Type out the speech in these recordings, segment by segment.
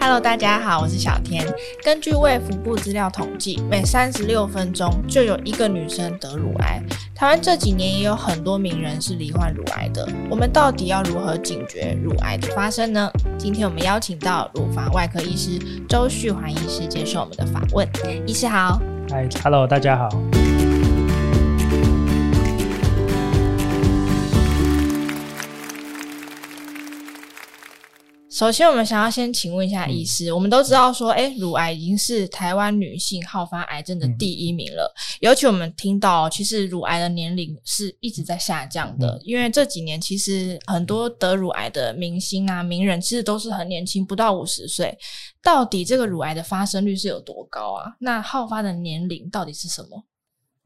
Hello，大家好，我是小天。根据卫福部资料统计，每三十六分钟就有一个女生得乳癌。台湾这几年也有很多名人是罹患乳癌的。我们到底要如何警觉乳癌的发生呢？今天我们邀请到乳房外科医师周旭环医师接受我们的访问。医师好。Hi，Hello，大家好。首先，我们想要先请问一下医师，嗯、我们都知道说，哎，乳癌已经是台湾女性好发癌症的第一名了。嗯、尤其我们听到，其实乳癌的年龄是一直在下降的，嗯、因为这几年其实很多得乳癌的明星啊、名人，其实都是很年轻，不到五十岁。到底这个乳癌的发生率是有多高啊？那好发的年龄到底是什么？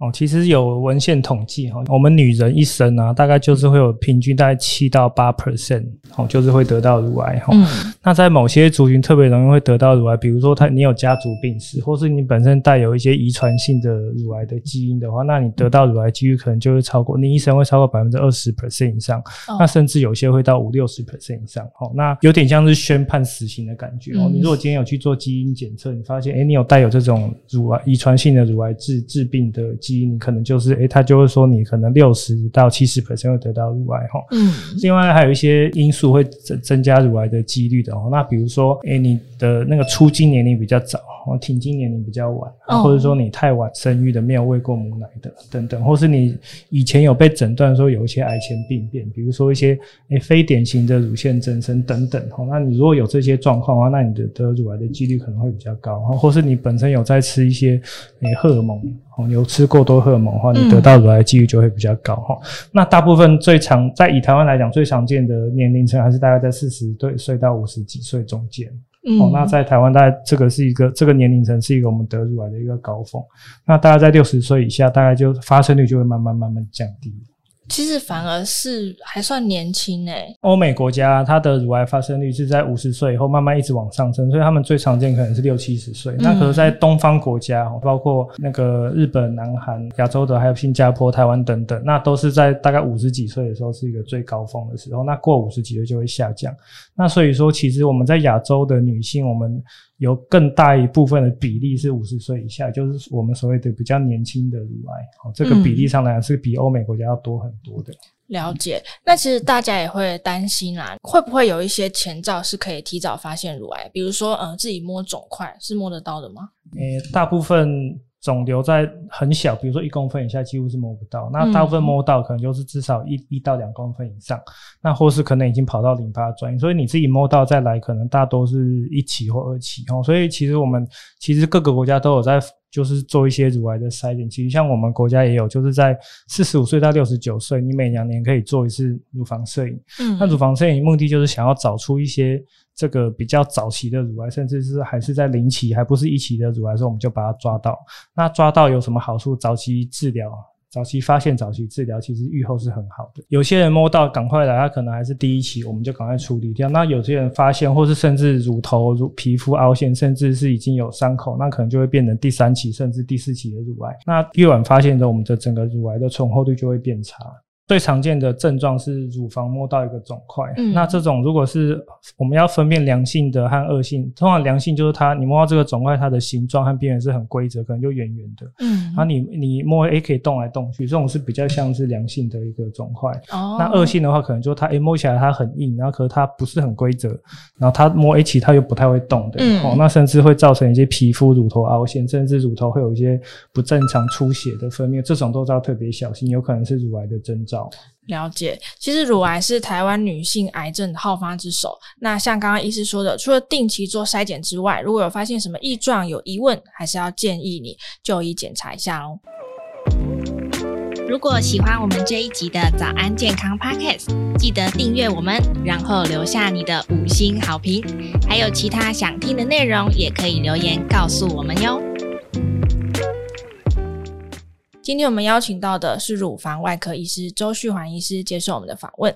哦，其实有文献统计哈，我们女人一生啊，大概就是会有平均大概七到八 percent，哦，就是会得到乳癌哈。嗯。那在某些族群特别容易会得到乳癌，比如说他你有家族病史，或是你本身带有一些遗传性的乳癌的基因的话，那你得到乳癌几率可能就会超过你一生会超过百分之二十 percent 以上，哦、那甚至有些会到五六十 percent 以上。哦，那有点像是宣判死刑的感觉哦。嗯、你如果今天有去做基因检测，你发现哎你有带有这种乳癌遗传性的乳癌致致病的基因，你可能就是诶他就会说你可能六十到七十 percent 会得到乳癌哈。嗯。另外还有一些因素会增增加乳癌的几率的。哦，那比如说，诶，你的那个出经年龄比较早，哦，停经年龄比较晚，或者说你太晚生育的，没有喂过母奶的，等等，或是你以前有被诊断说有一些癌前病变，比如说一些诶非典型的乳腺增生等等，哦，那你如果有这些状况的话，那你的得乳癌的几率可能会比较高，或是你本身有在吃一些诶荷尔蒙，哦，有吃过多荷尔蒙的话，你得到乳癌的几率就会比较高，哈、嗯。那大部分最常在以台湾来讲最常见的年龄层还是大概在四十对岁到五十。几岁中间，嗯、哦，那在台湾，大概这个是一个这个年龄层是一个我们得乳癌的一个高峰。那大概在六十岁以下，大概就发生率就会慢慢慢慢降低。其实反而是还算年轻诶、欸。欧美国家它的乳癌发生率是在五十岁以后慢慢一直往上升，所以他们最常见可能是六七十岁。嗯、那可是，在东方国家，包括那个日本、南韩、亚洲的，还有新加坡、台湾等等，那都是在大概五十几岁的时候是一个最高峰的时候。那过五十几岁就会下降。那所以说，其实我们在亚洲的女性，我们有更大一部分的比例是五十岁以下，就是我们所谓的比较年轻的乳癌，哦，这个比例上来讲是比欧美国家要多很多的。了解。那其实大家也会担心啦，会不会有一些前兆是可以提早发现乳癌？比如说，嗯，自己摸肿块是摸得到的吗？诶，大部分。肿瘤在很小，比如说一公分以下，几乎是摸不到。那大部分摸到，可能就是至少一一到两公分以上。那或是可能已经跑到淋巴转移，所以你自己摸到再来，可能大多是一期或二期哦。所以其实我们其实各个国家都有在，就是做一些乳癌的筛检。其实像我们国家也有，就是在四十五岁到六十九岁，你每两年可以做一次乳房摄影。嗯，那乳房摄影目的就是想要找出一些。这个比较早期的乳癌，甚至是还是在零期，还不是一期的乳癌的时候，我们就把它抓到。那抓到有什么好处？早期治疗、早期发现、早期治疗，其实预后是很好的。有些人摸到赶快来，他可能还是第一期，我们就赶快处理掉。那有些人发现，或是甚至乳头、乳皮肤凹陷，甚至是已经有伤口，那可能就会变成第三期甚至第四期的乳癌。那越晚发现的，我们的整个乳癌的存活率就会变差。最常见的症状是乳房摸到一个肿块，嗯、那这种如果是我们要分辨良性的和恶性，通常良性就是它你摸到这个肿块，它的形状和边缘是很规则，可能就圆圆的，嗯，然后你你摸诶可以动来动去，这种是比较像是良性的一个肿块。哦，那恶性的话，可能就它诶摸起来它很硬，然后可是它不是很规则，然后它摸一起它又不太会动的，嗯、哦，那甚至会造成一些皮肤乳头凹陷，甚至乳头会有一些不正常出血的分泌，这种都是要特别小心，有可能是乳癌的征兆。了解，其实乳癌是台湾女性癌症的好发之首。那像刚刚医师说的，除了定期做筛检之外，如果有发现什么异状、有疑问，还是要建议你就医检查一下哦。如果喜欢我们这一集的早安健康 Podcast，记得订阅我们，然后留下你的五星好评。还有其他想听的内容，也可以留言告诉我们哟。今天我们邀请到的是乳房外科医师周旭环医师接受我们的访问。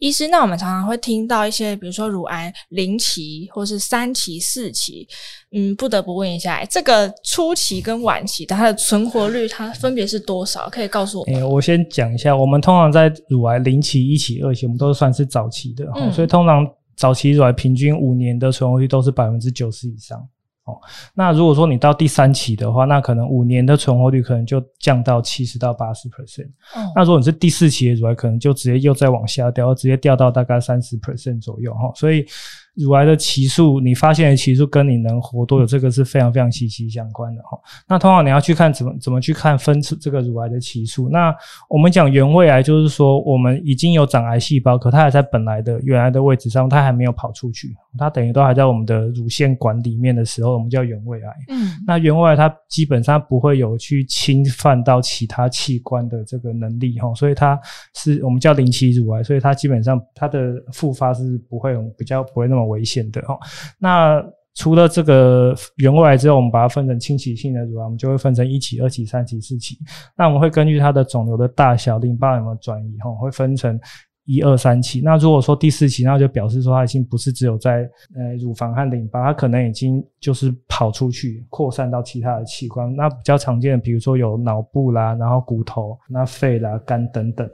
医师，那我们常常会听到一些，比如说乳癌零期或是三期、四期，嗯，不得不问一下，这个初期跟晚期它的存活率，它分别是多少？可以告诉我们？欸，我先讲一下，我们通常在乳癌零期、一期、二期，我们都算是早期的，嗯，所以通常。早期乳癌平均五年的存活率都是百分之九十以上。哦，那如果说你到第三期的话，那可能五年的存活率可能就降到七十到八十 percent。嗯，那如果你是第四期的乳癌，可能就直接又再往下掉，直接掉到大概三十 percent 左右哈。所以。乳癌的期数，你发现的期数跟你能活多久，这个是非常非常息息相关的哈。那通常你要去看怎么怎么去看分这个乳癌的期数。那我们讲原位癌，就是说我们已经有长癌细胞，可它还在本来的原来的位置上，它还没有跑出去，它等于都还在我们的乳腺管里面的时候，我们叫原位癌。嗯，那原位癌它基本上不会有去侵犯到其他器官的这个能力哈，所以它是我们叫零期乳癌，所以它基本上它的复发是不会比较不会那么。危险的哦。那除了这个原位癌之后，我们把它分成侵袭性的乳癌，我们就会分成一期、二期、三期、四期。那我们会根据它的肿瘤的大小、淋巴有没有转移，哈，会分成一二三期。那如果说第四期，那就表示说它已经不是只有在呃乳房和淋巴，它可能已经就是跑出去，扩散到其他的器官。那比较常见的，比如说有脑部啦，然后骨头、那肺啦、肝等等。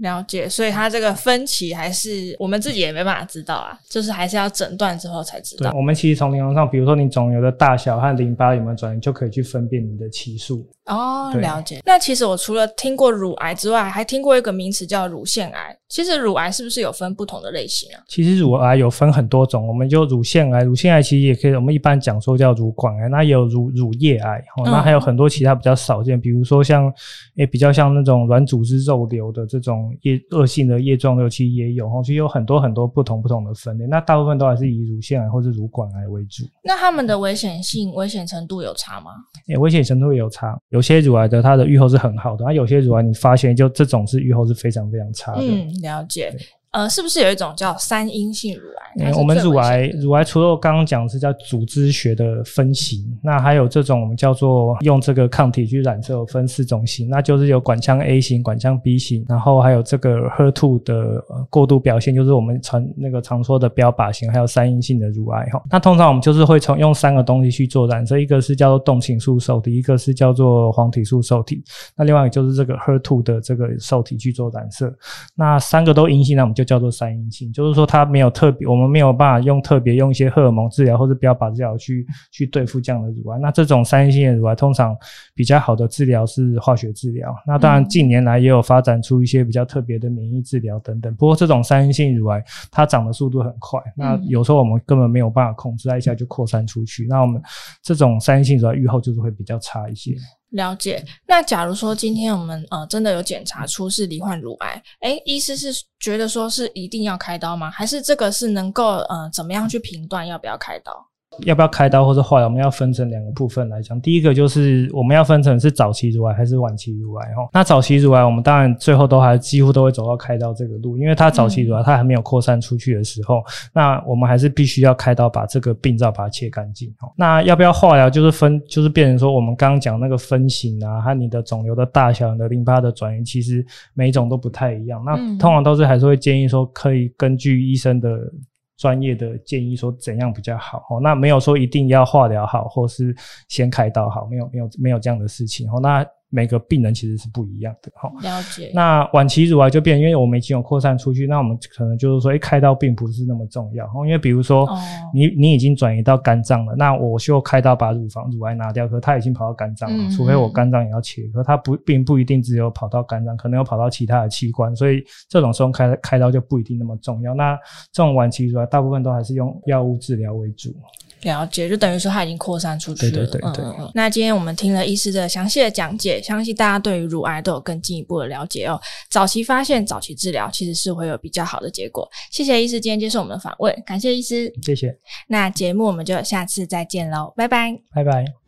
了解，所以它这个分歧还是我们自己也没办法知道啊，就是还是要诊断之后才知道。我们其实从临床上，比如说你肿瘤的大小和淋巴有没有转移，就可以去分辨你的期数。哦，了解。那其实我除了听过乳癌之外，还听过一个名词叫乳腺癌。其实乳癌是不是有分不同的类型啊？其实乳癌有分很多种，我们就乳腺癌，乳腺癌其实也可以，我们一般讲说叫乳管癌，那也有乳乳液癌，哦，那还有很多其他比较少见，嗯、比如说像诶比较像那种软组织肉瘤的这种叶恶性的叶状瘤，其实也有，哦，其实有很多很多不同不同的分类，那大部分都还是以乳腺癌或是乳管癌为主。那他们的危险性、危险程度有差吗？诶危险程度也有差，有些乳癌的它的预后是很好的，那有些乳癌你发现就这种是预后是非常非常差的。嗯了解，呃，是不是有一种叫三阴性乳癌？嗯、我们乳癌，乳癌除了我刚刚讲是叫组织学的分型，那还有这种我们叫做用这个抗体去染色，分四种型，那就是有管腔 A 型、管腔 B 型，然后还有这个 HER2 的过度表现，就是我们常那个常说的标靶型，还有三阴性的乳癌哈。那通常我们就是会从用三个东西去做染色，一个是叫做动情素受体，一个是叫做黄体素受体，那另外一个就是这个 HER2 的这个受体去做染色，那三个都阴性，那我们就叫做三阴性，就是说它没有特别，我们没有办法用特别用一些荷尔蒙治疗或者标靶治疗去去对付这样的乳癌。那这种三阴性的乳癌通常比较好的治疗是化学治疗。那当然近年来也有发展出一些比较特别的免疫治疗等等。不过这种三阴性乳癌它长的速度很快，那有时候我们根本没有办法控制，它一下就扩散出去。那我们这种三阴性乳癌预后就是会比较差一些。了解。那假如说今天我们呃真的有检查出是罹患乳癌，诶，医师是觉得说是一定要开刀吗？还是这个是能够呃怎么样去评断要不要开刀？要不要开刀或者化疗？我们要分成两个部分来讲。第一个就是我们要分成是早期乳癌还是晚期乳癌哈。那早期乳癌，我们当然最后都还几乎都会走到开刀这个路，因为它早期乳癌它还没有扩散出去的时候，嗯、那我们还是必须要开刀把这个病灶把它切干净。那要不要化疗？就是分，就是变成说我们刚刚讲那个分型啊，和你的肿瘤的大小、你的淋巴的转移，其实每一种都不太一样。那通常都是还是会建议说，可以根据医生的。专业的建议说怎样比较好哦，那没有说一定要化疗好，或是先开刀好，没有没有没有这样的事情哦，那。每个病人其实是不一样的哈。了解。那晚期乳癌就变，因为我们已经有扩散出去，那我们可能就是说，诶，开刀并不是那么重要。因为比如说，你你已经转移到肝脏了，那我就开刀把乳房乳癌拿掉，可它已经跑到肝脏了，除非我肝脏也要切，可它不并不一定只有跑到肝脏，可能有跑到其他的器官，所以这种时候开开刀就不一定那么重要。那这种晚期乳癌大部分都还是用药物治疗为主。了解，就等于说它已经扩散出去了。对对对对。嗯，那今天我们听了医师的详细的讲解，相信大家对于乳癌都有更进一步的了解哦。早期发现、早期治疗，其实是会有比较好的结果。谢谢医师今天接受我们的访问，感谢医师。谢谢。那节目我们就下次再见喽，拜拜。拜拜。